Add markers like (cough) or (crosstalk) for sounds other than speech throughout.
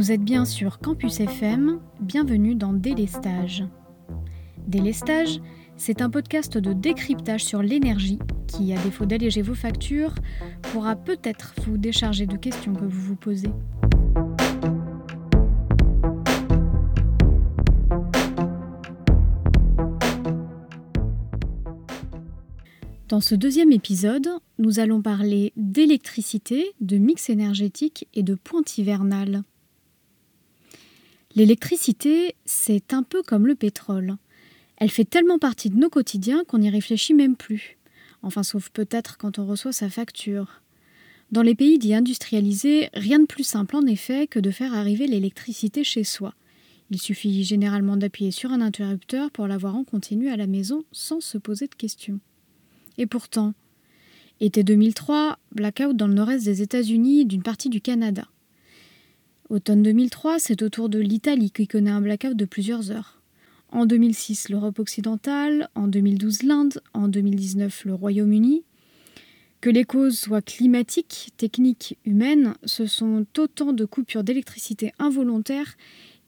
Vous êtes bien sur Campus FM, bienvenue dans Délestage. Délestage, c'est un podcast de décryptage sur l'énergie qui, à défaut d'alléger vos factures, pourra peut-être vous décharger de questions que vous vous posez. Dans ce deuxième épisode, nous allons parler d'électricité, de mix énergétique et de pointe hivernale. L'électricité, c'est un peu comme le pétrole. Elle fait tellement partie de nos quotidiens qu'on n'y réfléchit même plus. Enfin, sauf peut-être quand on reçoit sa facture. Dans les pays dits industrialisés, rien de plus simple en effet que de faire arriver l'électricité chez soi. Il suffit généralement d'appuyer sur un interrupteur pour l'avoir en continu à la maison sans se poser de questions. Et pourtant, été 2003, blackout dans le nord-est des États-Unis et d'une partie du Canada. Automne 2003, c'est au tour de l'Italie qui connaît un blackout de plusieurs heures. En 2006, l'Europe occidentale, en 2012, l'Inde, en 2019, le Royaume-Uni. Que les causes soient climatiques, techniques, humaines, ce sont autant de coupures d'électricité involontaires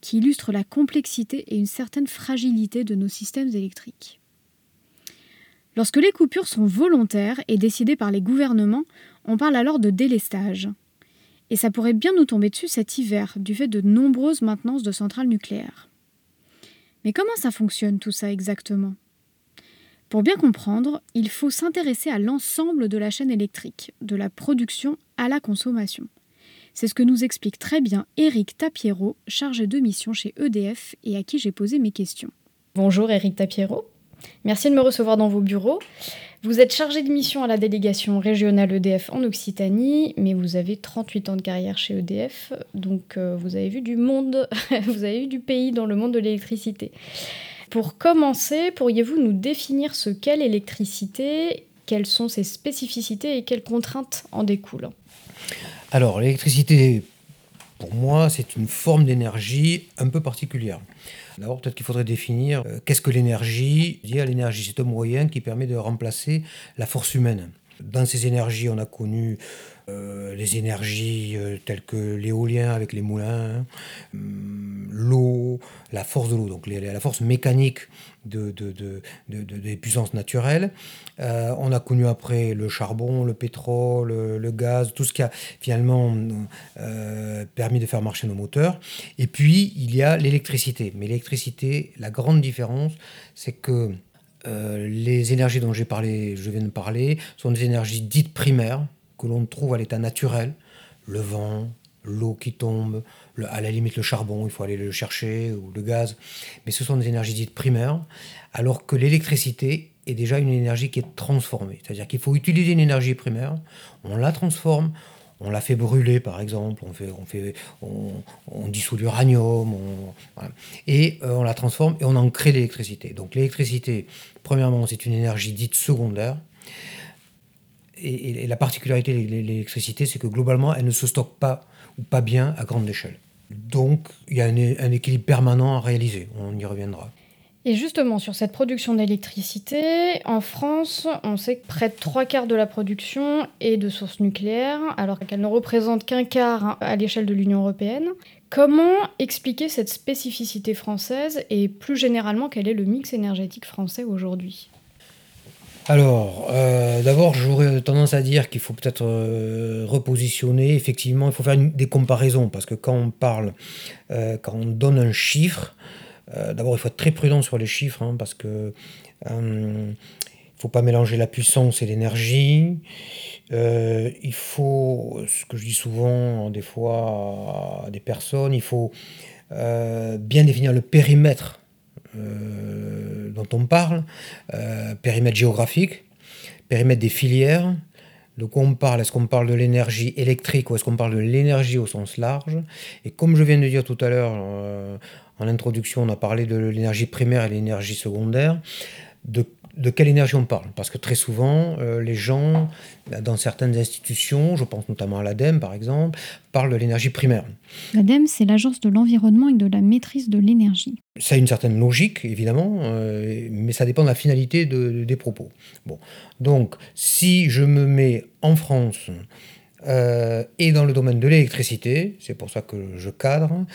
qui illustrent la complexité et une certaine fragilité de nos systèmes électriques. Lorsque les coupures sont volontaires et décidées par les gouvernements, on parle alors de délestage. Et ça pourrait bien nous tomber dessus cet hiver, du fait de nombreuses maintenances de centrales nucléaires. Mais comment ça fonctionne tout ça exactement? Pour bien comprendre, il faut s'intéresser à l'ensemble de la chaîne électrique, de la production à la consommation. C'est ce que nous explique très bien Éric Tapiero, chargé de mission chez EDF et à qui j'ai posé mes questions. Bonjour Éric Tapiero. Merci de me recevoir dans vos bureaux. Vous êtes chargé de mission à la délégation régionale EDF en Occitanie, mais vous avez 38 ans de carrière chez EDF, donc euh, vous avez vu du monde, (laughs) vous avez vu du pays dans le monde de l'électricité. Pour commencer, pourriez-vous nous définir ce qu'est l'électricité, quelles sont ses spécificités et quelles contraintes en découlent? Alors, l'électricité, pour moi, c'est une forme d'énergie un peu particulière. D'abord, peut-être qu'il faudrait définir euh, qu'est-ce que l'énergie? L'énergie, c'est un moyen qui permet de remplacer la force humaine. Dans ces énergies, on a connu euh, les énergies euh, telles que l'éolien avec les moulins, hum, l'eau, la force de l'eau, donc la force mécanique de, des puissances naturelles. Euh, on a connu après le charbon, le pétrole, le, gaz, tout ce qui a finalement permis de faire marcher nos moteurs. Et puis, il y a l'électricité. Mais l'électricité, la grande différence, c'est que les énergies dont j'ai parlé, je viens de parler, sont des énergies dites primaires, que l'on trouve à l'état naturel, le vent, l'eau qui tombe, à la limite le charbon, il faut aller le chercher, ou le gaz, mais ce sont des énergies dites primaires, alors que l'électricité est déjà une énergie qui est transformée. C'est-à-dire qu'il faut utiliser une énergie primaire, on la transforme, on la fait brûler par exemple, on, fait, on, fait, on, dissout l'uranium, et euh, on la transforme et on en crée l'électricité. Donc l'électricité, premièrement, c'est une énergie dite secondaire, et, la particularité de l'électricité, c'est que globalement, elle ne se stocke pas ou pas bien à grande échelle. Donc, il y a un, équilibre permanent à réaliser. On y reviendra. Et justement, sur cette production d'électricité, en France, on sait que près de trois quarts de la production est de sources nucléaires, alors qu'elle ne représente qu'un quart à l'échelle de l'Union européenne. Comment expliquer cette spécificité française et plus généralement, quel est le mix énergétique français aujourd'hui? Alors, euh, d'abord, j'aurais tendance à dire qu'il faut peut-être euh, repositionner. Effectivement, il faut faire des comparaisons parce que quand on parle, euh, quand on donne un chiffre, d'abord, il faut être très prudent sur les chiffres hein, parce que il faut pas mélanger la puissance et l'énergie. il faut, ce que je dis souvent des fois à des personnes, il faut bien définir le périmètre euh, dont on parle, euh, périmètre géographique, périmètre des filières. De quoi on parle Est-ce qu'on parle de l'énergie électrique ou est-ce qu'on parle de l'énergie au sens large? Et comme je viens de dire tout à l'heure, euh, en introduction, on a parlé de l'énergie primaire et l'énergie secondaire. De quelle énergie on parle Parce que très souvent, euh, les gens, bah, dans certaines institutions, je pense notamment à l'ADEME par exemple, parlent de l'énergie primaire. L'ADEME, c'est l'Agence de l'environnement et de la maîtrise de l'énergie. Ça a une certaine logique, évidemment, euh, mais ça dépend de la finalité des propos. Bon. Donc, si je me mets en France et dans le domaine de l'électricité, c'est pour ça que je cadre.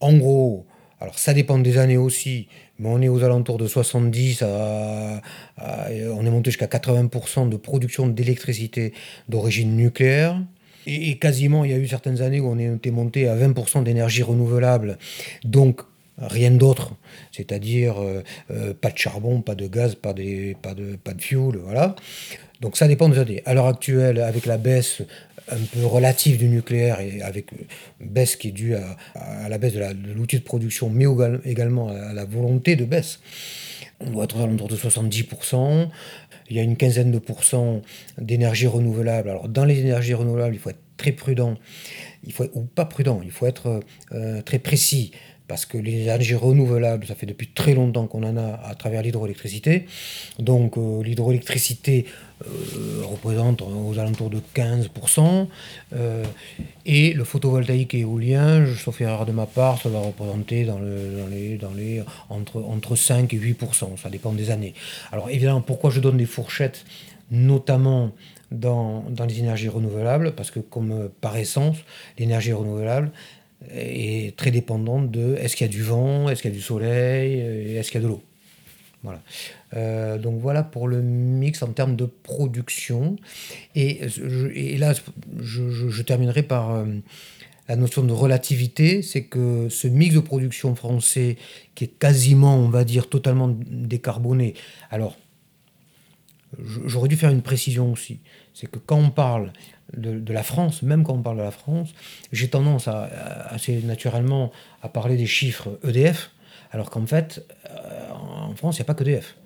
en gros, alors ça dépend des années aussi, mais on est aux alentours de 70 à, on est monté jusqu'à 80% de production d'électricité d'origine nucléaire. Et, quasiment, il y a eu certaines années où on était monté à 20% d'énergie renouvelable, donc rien d'autre, c'est-à-dire euh, euh, pas de charbon, pas de gaz, pas, de, pas fuel, voilà. Donc ça dépend des années. À l'heure actuelle, avec la baisse un peu relative du nucléaire et avec baisse qui est due à, la baisse de l'outil de, production, mais également à la volonté de baisse, on doit être à l'entour de 70%. Il y a une quinzaine de pourcents d'énergie renouvelable. Alors dans les énergies renouvelables, il faut être très prudent, il faut, ou pas prudent, il faut être euh, très précis parce que les énergies renouvelables, ça fait depuis très longtemps qu'on en a à travers l'hydroélectricité. Donc euh, l'hydroélectricité euh, représente aux alentours de 15%, euh, et le photovoltaïque et éolien, sauf erreur de ma part, ça va représenter dans, les, dans les, entre, entre 5 et 8%, ça dépend des années. Alors évidemment, pourquoi je donne des fourchettes, notamment dans, dans les énergies renouvelables? Parce que comme par essence, l'énergie renouvelable, est très dépendante de est-ce qu'il y a du vent, est-ce qu'il y a du soleil, euh, est-ce qu'il y a de l'eau. Voilà. Euh, donc voilà pour le mix en termes de production. Et, et là, je, terminerai par euh, la notion de relativité, c'est que ce mix de production français, qui est quasiment, on va dire, totalement décarboné, alors j'aurais dû faire une précision aussi, c'est que quand on parle de, la France, même quand on parle de la France, j'ai tendance assez naturellement à parler des chiffres EDF, alors qu'en fait, euh, en France, il n'y a pas qu'EDF.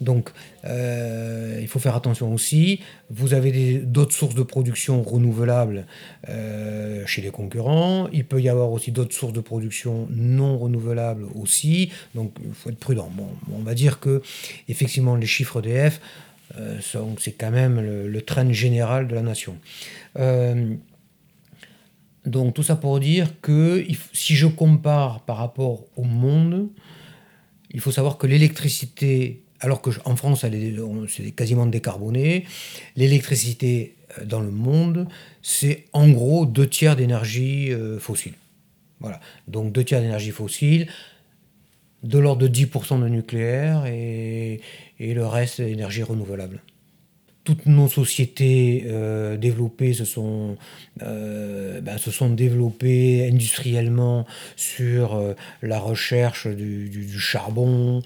Donc, euh, il faut faire attention aussi. Vous avez d'autres sources de production renouvelables euh, chez les concurrents. Il peut y avoir aussi d'autres sources de production non renouvelables aussi. Donc, il faut être prudent. Bon, on va dire que, effectivement, les chiffres EDF euh, c'est quand même le, train général de la nation. Euh, donc tout ça pour dire que si je compare par rapport au monde, il faut savoir que l'électricité, alors qu'en France c'est quasiment décarboné, l'électricité euh, dans le monde, c'est en gros deux tiers d'énergie fossile. Voilà, donc deux tiers d'énergie fossile, de l'ordre de 10% de nucléaire et, le reste énergie renouvelable. Toutes nos sociétés euh, développées se sont, euh, ben, se sont développées industriellement sur euh, la recherche du, du charbon,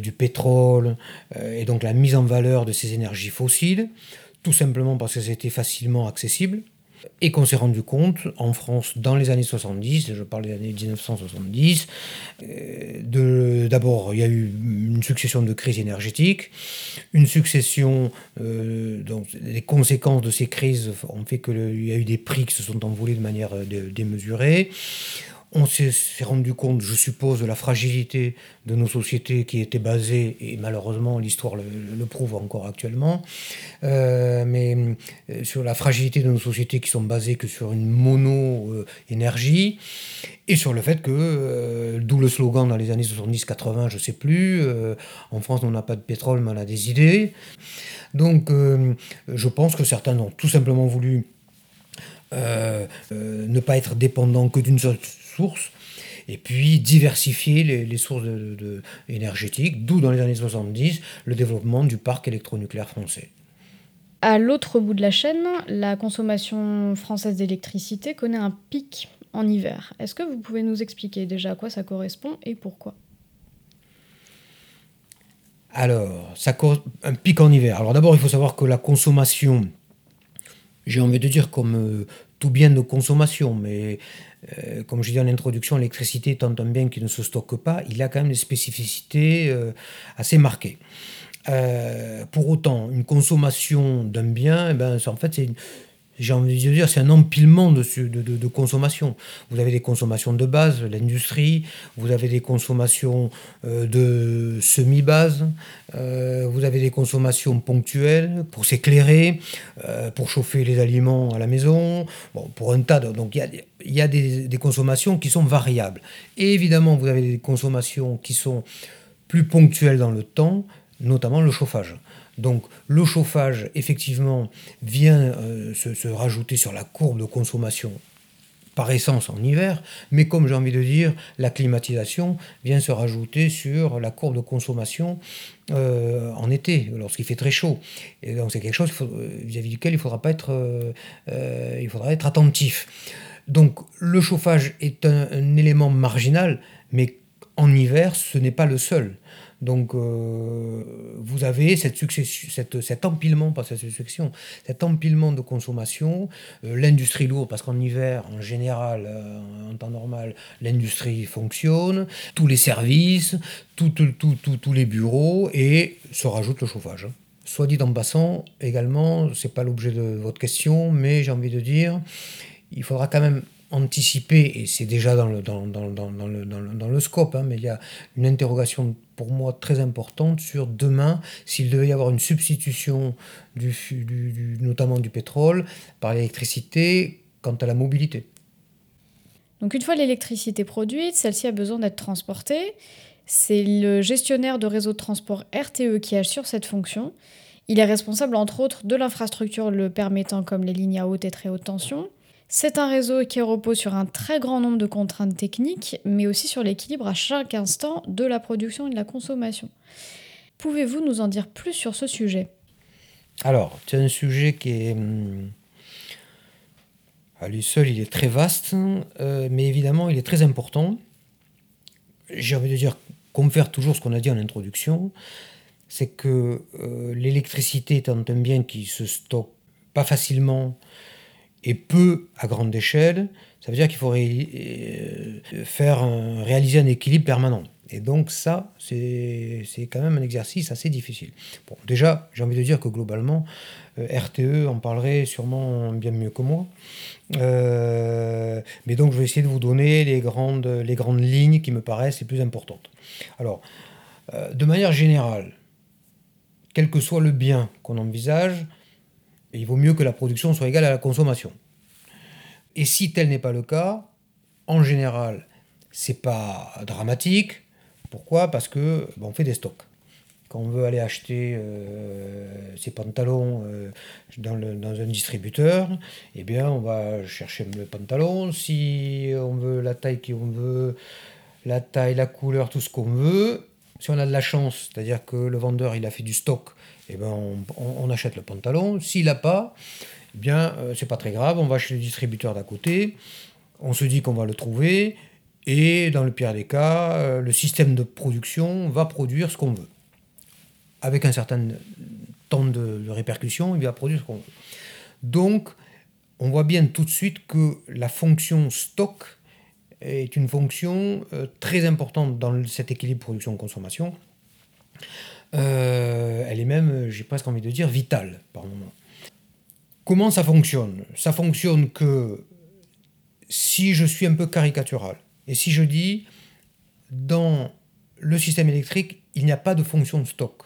du pétrole, et donc la mise en valeur de ces énergies fossiles, tout simplement parce que c'était facilement accessible et qu'on s'est rendu compte en France dans les années 70, je parle des années 1970, euh, d'abord il y a eu une succession de crises énergétiques, une succession, euh, donc les conséquences de ces crises ont fait qu'il y a eu des prix qui se sont envolés de manière euh, démesurée. On s'est rendu compte, je suppose, de la fragilité de nos sociétés qui étaient basées, et malheureusement l'histoire le, prouve encore actuellement, euh, mais euh, sur la fragilité de nos sociétés qui sont basées que sur une mono-énergie, et sur le fait que, euh, d'où le slogan dans les années 70-80, je ne sais plus, en France on n'a pas de pétrole mais on a des idées. Donc je pense que certains ont tout simplement voulu ne pas être dépendants que d'une seule et puis diversifier les, sources de, énergétiques, d'où dans les années 70 le développement du parc électronucléaire français. À l'autre bout de la chaîne, la consommation française d'électricité connaît un pic en hiver. Est-ce que vous pouvez nous expliquer déjà à quoi ça correspond et pourquoi? Alors, ça un pic en hiver. Alors d'abord, il faut savoir que la consommation, j'ai envie de dire comme euh, tout bien de consommation, mais euh, comme je dis en introduction, l'électricité étant un bien qui ne se stocke pas, il a quand même des spécificités euh, assez marquées. Euh, pour autant, une consommation d'un bien, eh ben, en fait, c'est j'ai envie de dire, c'est un empilement de, de, de, consommation. Vous avez des consommations de base, l'industrie, vous avez des consommations euh, de semi-base, euh, vous avez des consommations ponctuelles pour s'éclairer, euh, pour chauffer les aliments à la maison, bon, pour un tas de... Donc il y a, y a des, des, consommations qui sont variables. Et évidemment, vous avez des consommations qui sont plus ponctuelles dans le temps, notamment le chauffage. Donc le chauffage, effectivement, vient euh, se, rajouter sur la courbe de consommation par essence en hiver, mais comme j'ai envie de dire, la climatisation vient se rajouter sur la courbe de consommation euh, en été, lorsqu'il fait très chaud. Et donc c'est quelque chose vis-à-vis duquel euh, il faudra être attentif. Donc le chauffage est un élément marginal, mais en hiver, ce n'est pas le seul. Donc, euh, vous avez cette succession, cette, cet empilement, pas cette succession, cet empilement de consommation. Euh, l'industrie lourde, parce qu'en hiver, en général, euh, en temps normal, l'industrie fonctionne, tous les services, tous les bureaux, et se rajoute le chauffage. Soit dit en passant, également, c'est pas l'objet de votre question, mais j'ai envie de dire, il faudra quand même anticiper, et c'est déjà dans le, dans, dans, dans, le, dans le, scope, hein, mais il y a une interrogation pour moi très importante sur demain, s'il devait y avoir une substitution du, du, notamment du pétrole par l'électricité quant à la mobilité. Donc une fois l'électricité produite, celle-ci a besoin d'être transportée. C'est le gestionnaire de réseau de transport RTE qui assure cette fonction. Il est responsable entre autres de l'infrastructure le permettant comme les lignes à haute et très haute tension, c'est un réseau qui repose sur un très grand nombre de contraintes techniques, mais aussi sur l'équilibre à chaque instant de la production et de la consommation. Pouvez-vous nous en dire plus sur ce sujet? Alors, c'est un sujet qui est... Hum, à lui seul, il est très vaste, euh, mais évidemment, il est très important. J'ai envie de dire, comme faire toujours ce qu'on a dit en introduction, c'est que euh, l'électricité étant un bien qui se stocke pas facilement et peu à grande échelle, ça veut dire qu'il faut euh, faire réaliser un équilibre permanent. Et donc ça, c'est quand même un exercice assez difficile. Déjà, j'ai envie de dire que globalement, euh, RTE en parlerait sûrement bien mieux que moi. Euh, mais donc, je vais essayer de vous donner les grandes, les grandes lignes qui me paraissent les plus importantes. Alors, de manière générale, quel que soit le bien qu'on envisage, il vaut mieux que la production soit égale à la consommation. Et si tel n'est pas le cas, en général, c'est pas dramatique. Pourquoi? Parce que on fait des stocks. Quand on veut aller acheter euh, ses pantalons euh, dans, un distributeur, eh bien, on va chercher le pantalon. Si on veut la taille qu'on veut, la taille, la couleur, tout ce qu'on veut, si on a de la chance, c'est-à-dire que le vendeur il a fait du stock eh ben on, achète le pantalon. S'il n'a pas, eh bien, euh, c'est pas très grave, on va chez le distributeur d'à côté, on se dit qu'on va le trouver, et dans le pire des cas, euh, le système de production va produire ce qu'on veut. Avec un certain temps de, répercussion, il va produire ce qu'on veut. Donc, on voit bien tout de suite que la fonction stock est une fonction euh, très importante dans cet équilibre production-consommation. Euh, elle est même, j'ai presque envie de dire, vitale par moment. Comment ça fonctionne? Ça fonctionne que si je suis un peu caricatural, et si je dis, dans le système électrique, il n'y a pas de fonction de stock,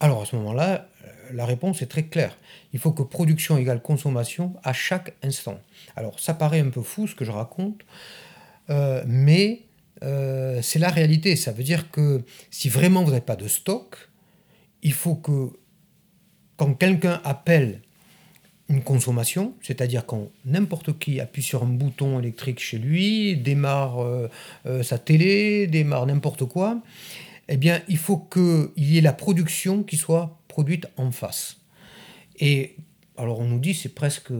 alors à ce moment-là, la réponse est très claire. Il faut que production égale consommation à chaque instant. Alors ça paraît un peu fou ce que je raconte, euh, mais euh, c'est la réalité. Ça veut dire que si vraiment vous n'avez pas de stock, il faut que quand quelqu'un appelle une consommation, c'est-à-dire quand n'importe qui appuie sur un bouton électrique chez lui, démarre euh, euh, sa télé, démarre n'importe quoi, eh bien, il faut qu'il y ait la production qui soit produite en face. Et alors on nous dit c'est presque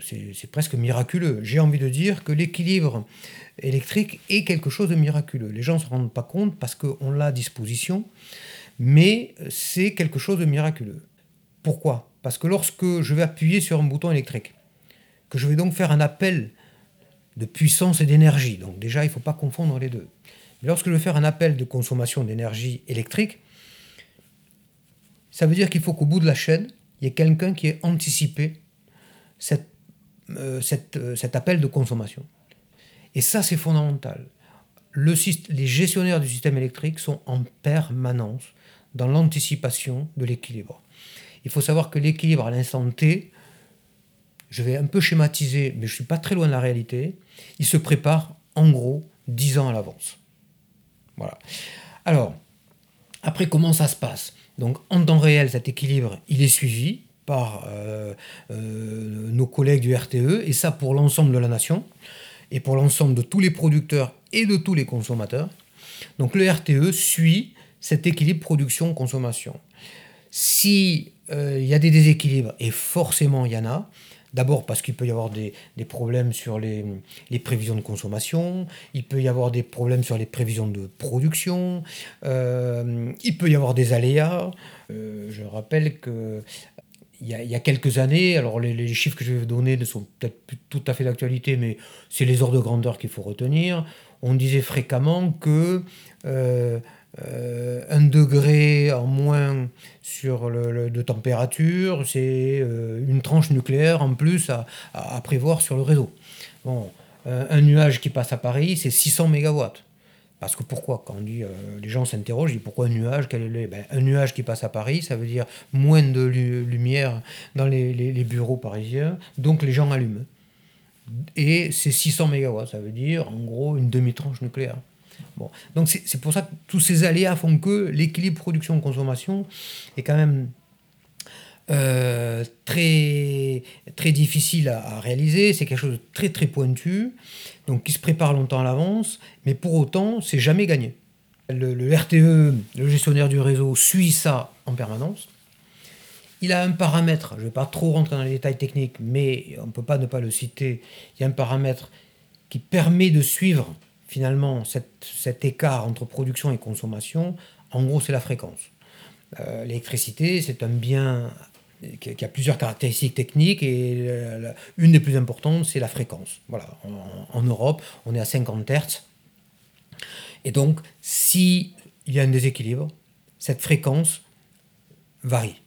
c'est presque miraculeux. J'ai envie de dire que l'équilibre électrique est quelque chose de miraculeux. Les gens ne se rendent pas compte parce qu'on l'a à disposition, mais c'est quelque chose de miraculeux. Pourquoi? Parce que lorsque je vais appuyer sur un bouton électrique, que je vais donc faire un appel de puissance et d'énergie, donc déjà il ne faut pas confondre les deux. Mais lorsque je vais faire un appel de consommation d'énergie électrique, ça veut dire qu'il faut qu'au bout de la chaîne, il y ait quelqu'un qui ait anticipé euh, euh, cet appel de consommation. Et ça, c'est fondamental. Le, les gestionnaires du système électrique sont en permanence dans l'anticipation de l'équilibre. Il faut savoir que l'équilibre à l'instant T, je vais un peu schématiser, mais je ne suis pas très loin de la réalité, il se prépare en gros 10 ans à l'avance. Voilà. Alors, Après, comment ça se passe? Donc, en temps réel, cet équilibre, il est suivi par euh, euh, nos collègues du RTE, et ça pour l'ensemble de la nation, et pour l'ensemble de tous les producteurs et de tous les consommateurs. Donc, le RTE suit cet équilibre production-consommation. S'il euh, y a des déséquilibres, et forcément il y en a, D'abord parce qu'il peut y avoir des, problèmes sur les, prévisions de consommation, il peut y avoir des problèmes sur les prévisions de production, euh, il peut y avoir des aléas. Euh, je rappelle que il y, a, quelques années, alors les, chiffres que je vais vous donner ne sont peut-être plus tout à fait d'actualité, mais c'est les ordres de grandeur qu'il faut retenir. On disait fréquemment que euh, euh, un degré en moins sur le, de température, c'est euh, une tranche nucléaire en plus à, prévoir sur le réseau. Bon, euh, un nuage qui passe à Paris, c'est 600 mégawatts. Parce que pourquoi Quand on dit, les gens s'interrogent, ils disent pourquoi un nuage quel est ben, Un nuage qui passe à Paris, ça veut dire moins de lumière dans les, les, bureaux parisiens, donc les gens allument. Et c'est 600 mégawatts, ça veut dire en gros une demi-tranche nucléaire. Bon. Donc c'est pour ça que tous ces aléas font que l'équilibre production-consommation est quand même euh, très, très difficile à, réaliser. C'est quelque chose de très très pointu, donc qui se prépare longtemps à l'avance, mais pour autant, c'est jamais gagné. Le, le, RTE, le gestionnaire du réseau, suit ça en permanence. Il a un paramètre, je ne vais pas trop rentrer dans les détails techniques, mais on ne peut pas ne pas le citer. Il y a un paramètre qui permet de suivre finalement, cet écart entre production et consommation, en gros, c'est la fréquence. Euh, l'électricité, c'est un bien qui a plusieurs caractéristiques techniques et une des plus importantes, c'est la fréquence. Voilà, en, Europe, on est à 50 Hz. Et donc, s'il y a un déséquilibre, cette fréquence varie.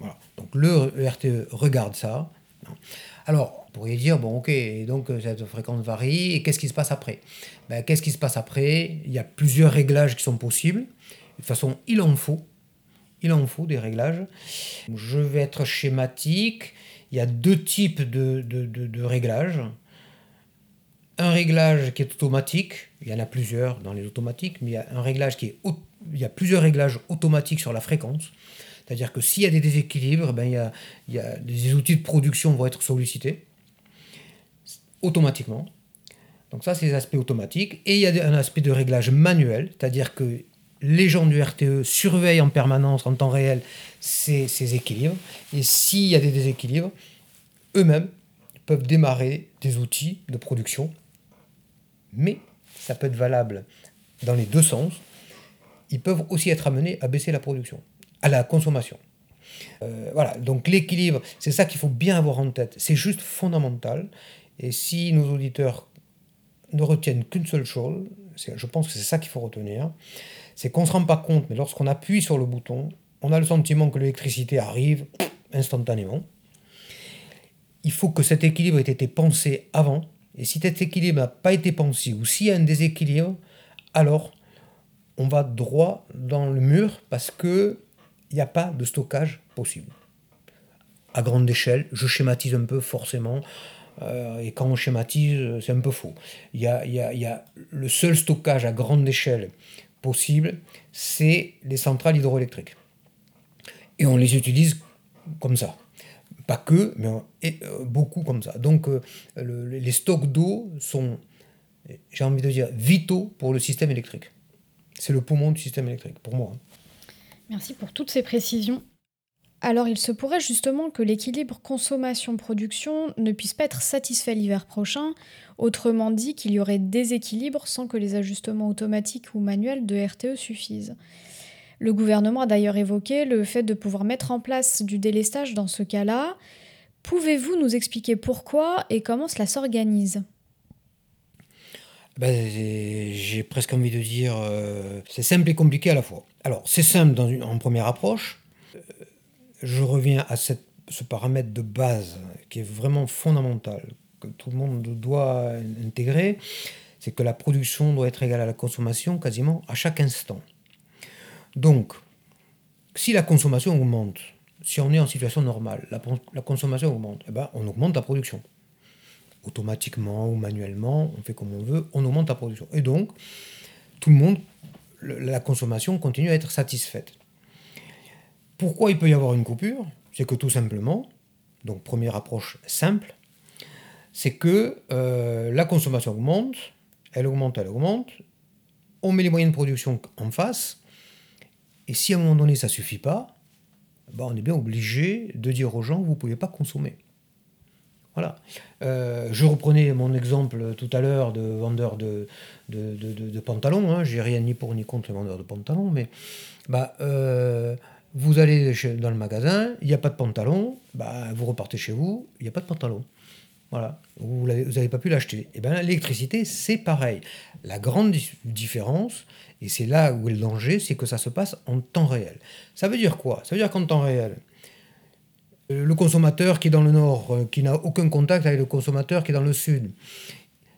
Voilà. Donc le RTE regarde ça. Alors, pourriez dire, bon ok, donc euh, cette fréquence varie, et qu'est-ce qui se passe après? Ben, Qu'est-ce qui se passe après? Il y a plusieurs réglages qui sont possibles. De toute façon, il en faut. Il en faut des réglages. Je vais être schématique. Il y a deux types de, de, réglages. Un réglage qui est automatique, il y en a plusieurs dans les automatiques, mais il y a un réglage qui est il y a plusieurs réglages automatiques sur la fréquence. C'est-à-dire que s'il y a des déséquilibres, ben, il, y a, il y a, des outils de production vont être sollicités automatiquement. Donc ça, c'est les aspects automatiques. Et il y a un aspect de réglage manuel, c'est-à-dire que les gens du RTE surveillent en permanence, en temps réel, ces, équilibres. Et s'il y a des déséquilibres, eux-mêmes peuvent démarrer des outils de production. Mais ça peut être valable dans les deux sens. Ils peuvent aussi être amenés à baisser la production à la consommation. Euh, voilà, donc l'équilibre, c'est ça qu'il faut bien avoir en tête. C'est juste fondamental. Et si nos auditeurs ne retiennent qu'une seule chose, je pense que c'est ça qu'il faut retenir, c'est qu'on ne se rend pas compte, mais lorsqu'on appuie sur le bouton, on a le sentiment que l'électricité arrive instantanément. Il faut que cet équilibre ait été pensé avant. Et si cet équilibre n'a pas été pensé, ou s'il y a un déséquilibre, alors on va droit dans le mur parce que il n'y a pas de stockage possible. À grande échelle, je schématise un peu forcément, euh, et quand on schématise, c'est un peu faux. Il y a, y, a, y a, le seul stockage à grande échelle possible, c'est les centrales hydroélectriques. Et on les utilise comme ça. Pas que, mais euh, beaucoup comme ça. Donc euh, les stocks d'eau sont, j'ai envie de dire, vitaux pour le système électrique. C'est le poumon du système électrique, pour moi. Hein. Merci pour toutes ces précisions. Alors il se pourrait justement que l'équilibre consommation-production ne puisse pas être satisfait l'hiver prochain, autrement dit qu'il y aurait déséquilibre sans que les ajustements automatiques ou manuels de RTE suffisent. Le gouvernement a d'ailleurs évoqué le fait de pouvoir mettre en place du délestage dans ce cas-là. Pouvez-vous nous expliquer pourquoi et comment cela s'organise? Ben, J'ai presque envie de dire, euh, c'est simple et compliqué à la fois. Alors, c'est simple en première approche. Je reviens à ce paramètre de base qui est vraiment fondamental, que tout le monde doit intégrer, c'est que la production doit être égale à la consommation quasiment à chaque instant. Donc, si la consommation augmente, si on est en situation normale, la, la consommation augmente, eh ben, on augmente la production automatiquement ou manuellement, on fait comme on veut, on augmente la production. Et donc, tout le monde, la consommation continue à être satisfaite. Pourquoi il peut y avoir une coupure? C'est que tout simplement, donc première approche simple, c'est que euh, la consommation augmente, elle augmente, elle augmente, on met les moyens de production en face, et si à un moment donné ça ne suffit pas, ben on est bien obligé de dire aux gens, vous ne pouvez pas consommer. Voilà. Euh, je reprenais mon exemple tout à l'heure de vendeur de, de, pantalons. Hein. J'ai rien ni pour ni contre les vendeurs de pantalons, mais bah, euh, vous allez dans le magasin, il n'y a pas de pantalon, bah, vous repartez chez vous, il n'y a pas de pantalon. Voilà, vous n'avez pas pu l'acheter. Et eh bien l'électricité, c'est pareil. La grande différence, et c'est là où est le danger, c'est que ça se passe en temps réel. Ça veut dire quoi? Ça veut dire qu'en temps réel, euh, le consommateur qui est dans le nord, euh, qui n'a aucun contact avec le consommateur qui est dans le sud,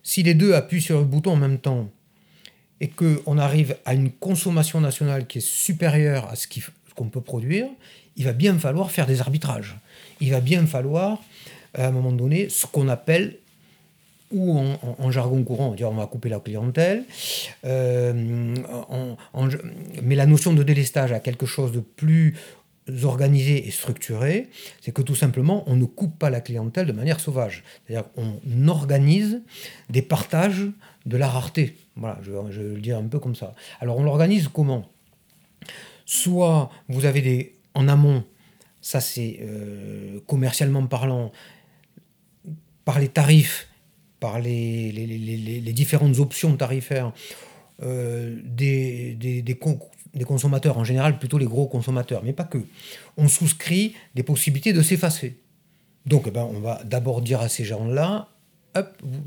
si les deux appuient sur le bouton en même temps et qu'on arrive à une consommation nationale qui est supérieure à ce qu'on peut produire, il va bien falloir faire des arbitrages. Il va bien falloir, à un moment donné, ce qu'on appelle, ou en, jargon courant, on va, dire, on va couper la clientèle, euh, mais la notion de délestage a quelque chose de plus organisé et structuré, c'est que tout simplement, on ne coupe pas la clientèle de manière sauvage. C'est-à-dire qu'on organise des partages de la rareté. Voilà, je, vais le dire un peu comme ça. Alors on l'organise comment? Soit vous avez des en amont, ça c'est euh, commercialement parlant, par les tarifs, par les, les, différentes options tarifaires, euh, des, consommateurs, en général plutôt les gros consommateurs, mais pas que, on souscrit des possibilités de s'effacer. Donc eh ben, on va d'abord dire à ces gens-là,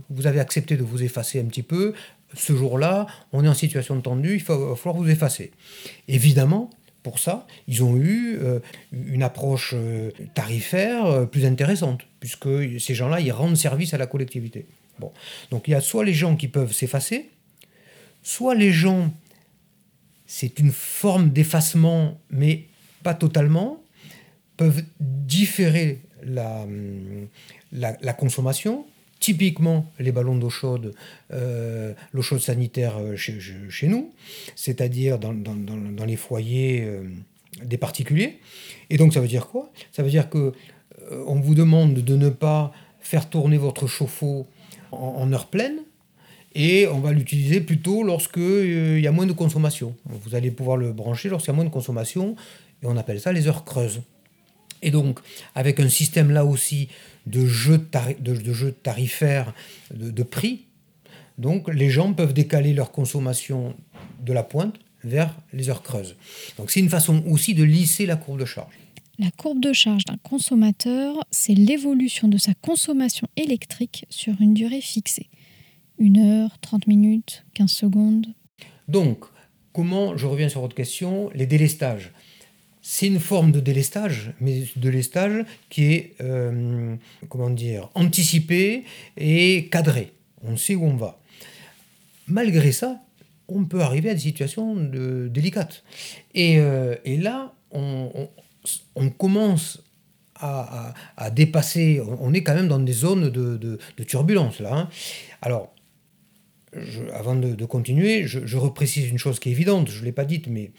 vous avez accepté de vous effacer un petit peu, ce jour-là, on est en situation tendue, il va falloir vous effacer. Évidemment, pour ça, ils ont eu euh, une approche euh, tarifaire euh, plus intéressante, puisque ces gens-là, ils rendent service à la collectivité. Bon. Donc il y a soit les gens qui peuvent s'effacer, soit les gens c'est une forme d'effacement, mais pas totalement, peuvent différer la, la, consommation. Typiquement, les ballons d'eau chaude, euh, l'eau chaude sanitaire euh, chez, nous, c'est-à-dire dans, les foyers euh, des particuliers. Et donc, ça veut dire quoi? Ça veut dire que on vous demande de ne pas faire tourner votre chauffe-eau en heure pleine, et on va l'utiliser plutôt lorsque euh, y a moins de consommation. Vous allez pouvoir le brancher lorsqu'il y a moins de consommation et on appelle ça les heures creuses. Et donc, avec un système là aussi de jeu, de, jeu tarifaire de, prix, donc les gens peuvent décaler leur consommation de la pointe vers les heures creuses. Donc c'est une façon aussi de lisser la courbe de charge. La courbe de charge d'un consommateur, c'est l'évolution de sa consommation électrique sur une durée fixée. Une heure, 30 minutes, 15 secondes Donc, comment, je reviens sur votre question, les délestages c'est une forme de délestage, mais de délestage qui est, euh, comment dire, anticipé et cadré. On sait où on va. Malgré ça, on peut arriver à des situations de, délicates. Et, euh, là, on, commence à, dépasser, on est quand même dans des zones de, turbulence là. Hein. Alors, avant de, continuer, je, reprécise une chose qui est évidente, je ne l'ai pas dite, mais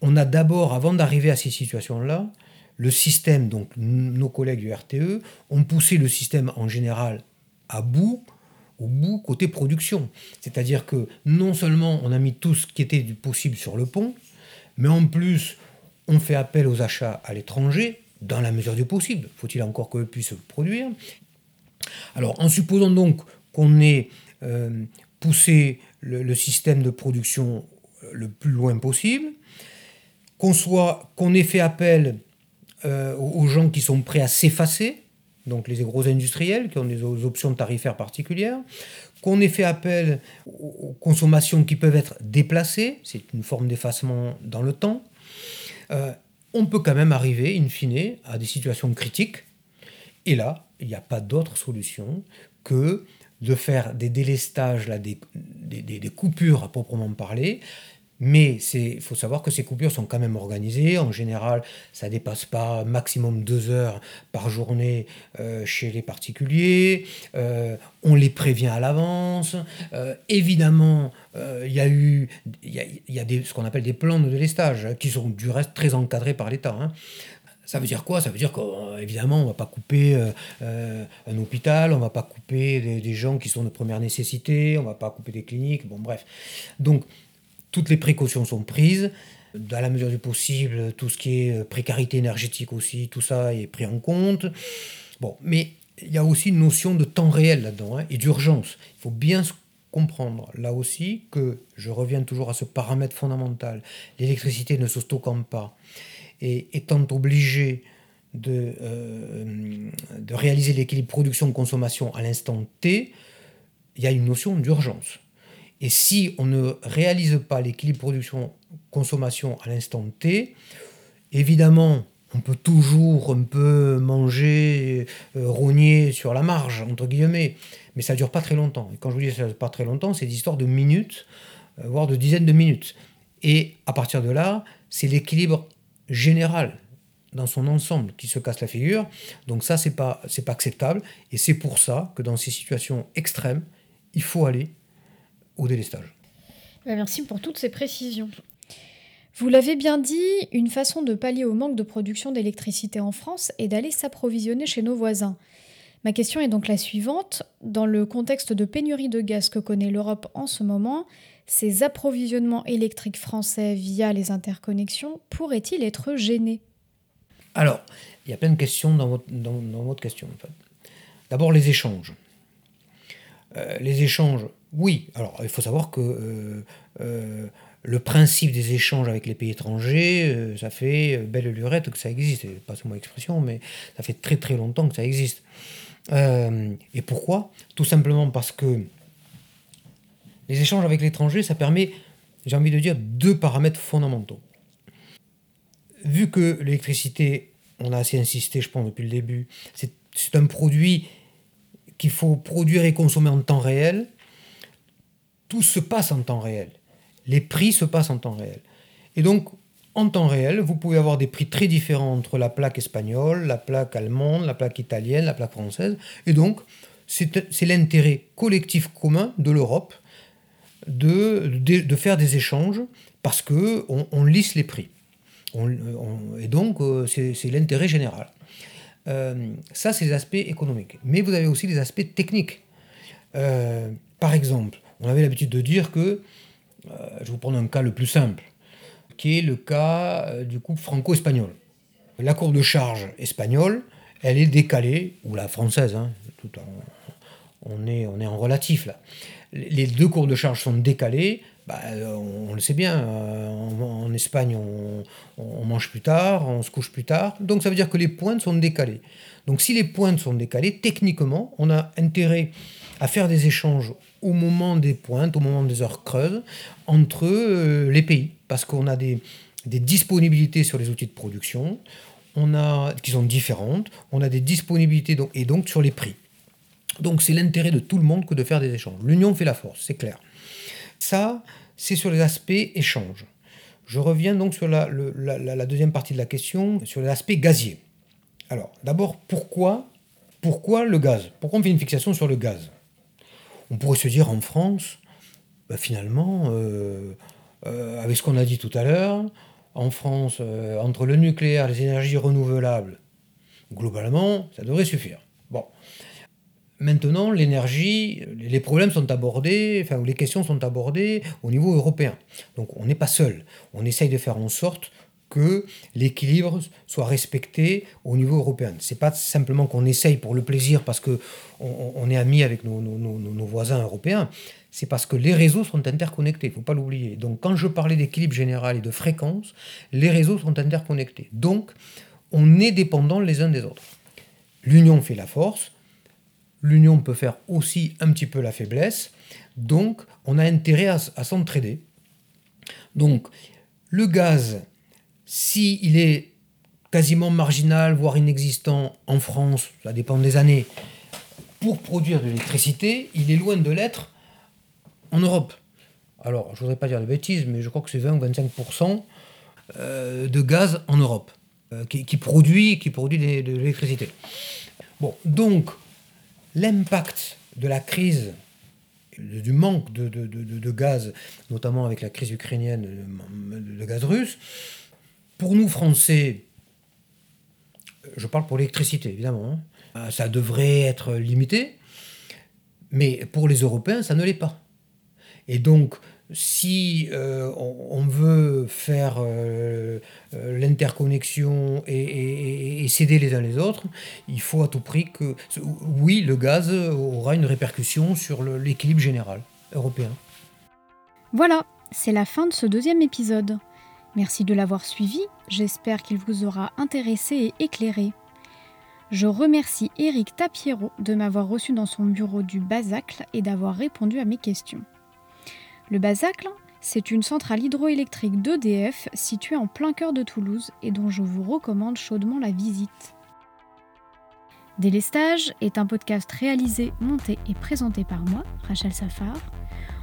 on a d'abord, avant d'arriver à ces situations-là, le système, donc nos collègues du RTE, ont poussé le système en général à bout, au bout côté production. C'est-à-dire que non seulement on a mis tout ce qui était possible sur le pont, mais en plus on fait appel aux achats à l'étranger dans la mesure du possible. Faut-il encore que puisse produire? Alors en supposant donc qu'on ait euh, pousser le, système de production le plus loin possible, qu'on soit qu'on ait fait appel euh, aux gens qui sont prêts à s'effacer, donc les gros industriels qui ont des options tarifaires particulières, qu'on ait fait appel aux consommations qui peuvent être déplacées, c'est une forme d'effacement dans le temps, on peut quand même arriver, in fine, à des situations critiques. Et là, il n'y a pas d'autre solution que de faire des délestages, des, coupures à proprement parler, Mais il faut savoir que ces coupures sont quand même organisées. En général, ça dépasse pas maximum deux heures par journée euh, chez les particuliers. Euh, on les prévient à l'avance. Euh, évidemment, il y a eu il y a, des, ce qu'on appelle des plans de délestage hein, qui sont du reste très encadrés par l'État. Hein. Ça veut dire quoi? Ça veut dire qu'évidemment, on ne va pas couper un hôpital, on ne va pas couper des, des, gens qui sont de première nécessité, on ne va pas couper des cliniques, bon bref. Donc, toutes les précautions sont prises. Dans la mesure du possible, tout ce qui est euh, précarité énergétique aussi, tout ça est pris en compte. Bon, mais il y a aussi une notion de temps réel là-dedans hein, et d'urgence. Il faut bien comprendre là aussi que, je reviens toujours à ce paramètre fondamental, l'électricité ne se stockant pas et étant obligé de, euh, de réaliser l'équilibre production-consommation à l'instant T, il y a une notion d'urgence. Et si on ne réalise pas l'équilibre production-consommation à l'instant T, évidemment, on peut toujours un peu manger, euh, rogner sur la marge, entre guillemets, mais ça ne dure pas très longtemps. Et quand je vous dis ça ne dure pas très longtemps, c'est des histoires de minutes, euh, voire de dizaines de minutes. Et à partir de là, c'est l'équilibre général dans son ensemble qui se casse la figure. Donc ça, c'est pas, pas acceptable. Et c'est pour ça que dans ces situations extrêmes, il faut aller au délestage. Bah, merci pour toutes ces précisions. Vous l'avez bien dit, une façon de pallier au manque de production d'électricité en France est d'aller s'approvisionner chez nos voisins. Ma question est donc la suivante. Dans le contexte de pénurie de gaz que connaît l'Europe en ce moment, ces approvisionnements électriques français via les interconnexions pourraient-ils être gênés? Alors, il y a plein de questions dans votre, dans, votre question. D'abord, les échanges. Euh, les échanges, oui, alors il faut savoir que euh, euh, le principe des échanges avec les pays étrangers, euh, ça fait belle lurette que ça existe, pas mon expression, mais ça fait très très longtemps que ça existe. et pourquoi? Tout simplement parce que les échanges avec l'étranger, ça permet, j'ai envie de dire, deux paramètres fondamentaux. Vu que l'électricité, on a assez insisté, je pense, depuis le début, c'est un produit qu'il faut produire et consommer en temps réel, tout se passe en temps réel. Les prix se passent en temps réel. Et donc, en temps réel, vous pouvez avoir des prix très différents entre la plaque espagnole, la plaque allemande, la plaque italienne, la plaque française. Et donc, c'est l'intérêt collectif commun de l'Europe de, faire des échanges parce qu'on on lisse les prix. et donc, euh, c'est l'intérêt général. Euh, ça, c'est les aspects économiques. Mais vous avez aussi des aspects techniques. Euh, par exemple, on avait l'habitude de dire que, euh, je vous prends un cas le plus simple, qui est le cas euh, du couple franco-espagnol. La courbe de charge espagnole, elle est décalée, ou la française, hein, on, est, on est en relatif là. Les deux courbes de charge sont décalées, bah, on, le sait bien, euh, en, Espagne on, on, mange plus tard, on se couche plus tard, donc ça veut dire que les pointes sont décalées. Donc si les pointes sont décalées, techniquement, on a intérêt à faire des échanges au moment des pointes, au moment des heures creuses, entre euh, les pays, parce qu'on a des, disponibilités sur les outils de production, on a, qui sont différentes, on a des disponibilités et donc sur les prix. Donc c'est l'intérêt de tout le monde que de faire des échanges. L'union fait la force, c'est clair. Ça, c'est sur les aspects échanges. Je reviens donc sur la, deuxième partie de la question, sur l'aspect gazier. Alors, d'abord, pourquoi le gaz? Pourquoi on fait une fixation sur le gaz? On pourrait se dire en France, bah, finalement, euh, euh, avec ce qu'on a dit tout à l'heure, en France, euh, entre le nucléaire, les énergies renouvelables, globalement, ça devrait suffire. Bon. Maintenant, l'énergie, les problèmes sont abordés, enfin, les questions sont abordées au niveau européen. Donc on n'est pas seul. On essaye de faire en sorte que l'équilibre soit respecté au niveau européen. C'est pas simplement qu'on essaye pour le plaisir parce que on, est amis avec nos, voisins européens, c'est parce que les réseaux sont interconnectés, il faut pas l'oublier. Donc quand je parlais d'équilibre général et de fréquence, les réseaux sont interconnectés. Donc on est dépendants les uns des autres. L'union fait la force, l'union peut faire aussi un petit peu la faiblesse, donc on a intérêt à s'entraider. Donc le gaz s'il il est quasiment marginal, voire inexistant en France, ça dépend des années, pour produire de l'électricité, il est loin de l'être en Europe. alors je voudrais pas dire de bêtises, mais je crois que c'est 20 ou 25% euh, de gaz en Europe euh, qui, produit, qui produit de, l'électricité. Bon, donc l'impact de la crise, du manque de, de, gaz, notamment avec la crise ukrainienne, de gaz russe, pour nous Français, je parle pour l'électricité évidemment, hein, ça devrait être limité, mais pour les Européens, ça ne l'est pas. Et donc, si euh, on, veut faire euh, euh, l'interconnexion et, et, céder les uns les autres, il faut à tout prix que, oui, le gaz aura une répercussion sur l'équilibre général européen. Voilà, c'est la fin de ce deuxième épisode. Merci de l'avoir suivi, j'espère qu'il vous aura intéressé et éclairé. Je remercie Eric Tapiero de m'avoir reçu dans son bureau du Basacle et d'avoir répondu à mes questions. Le Basacle, c'est une centrale hydroélectrique d'EDF située en plein cœur de Toulouse et dont je vous recommande chaudement la visite. Délestage est un podcast réalisé, monté et présenté par moi, Rachel Safar.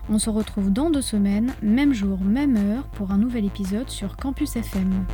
On se retrouve dans deux semaines, même jour, même heure, pour un nouvel épisode sur Campus FM.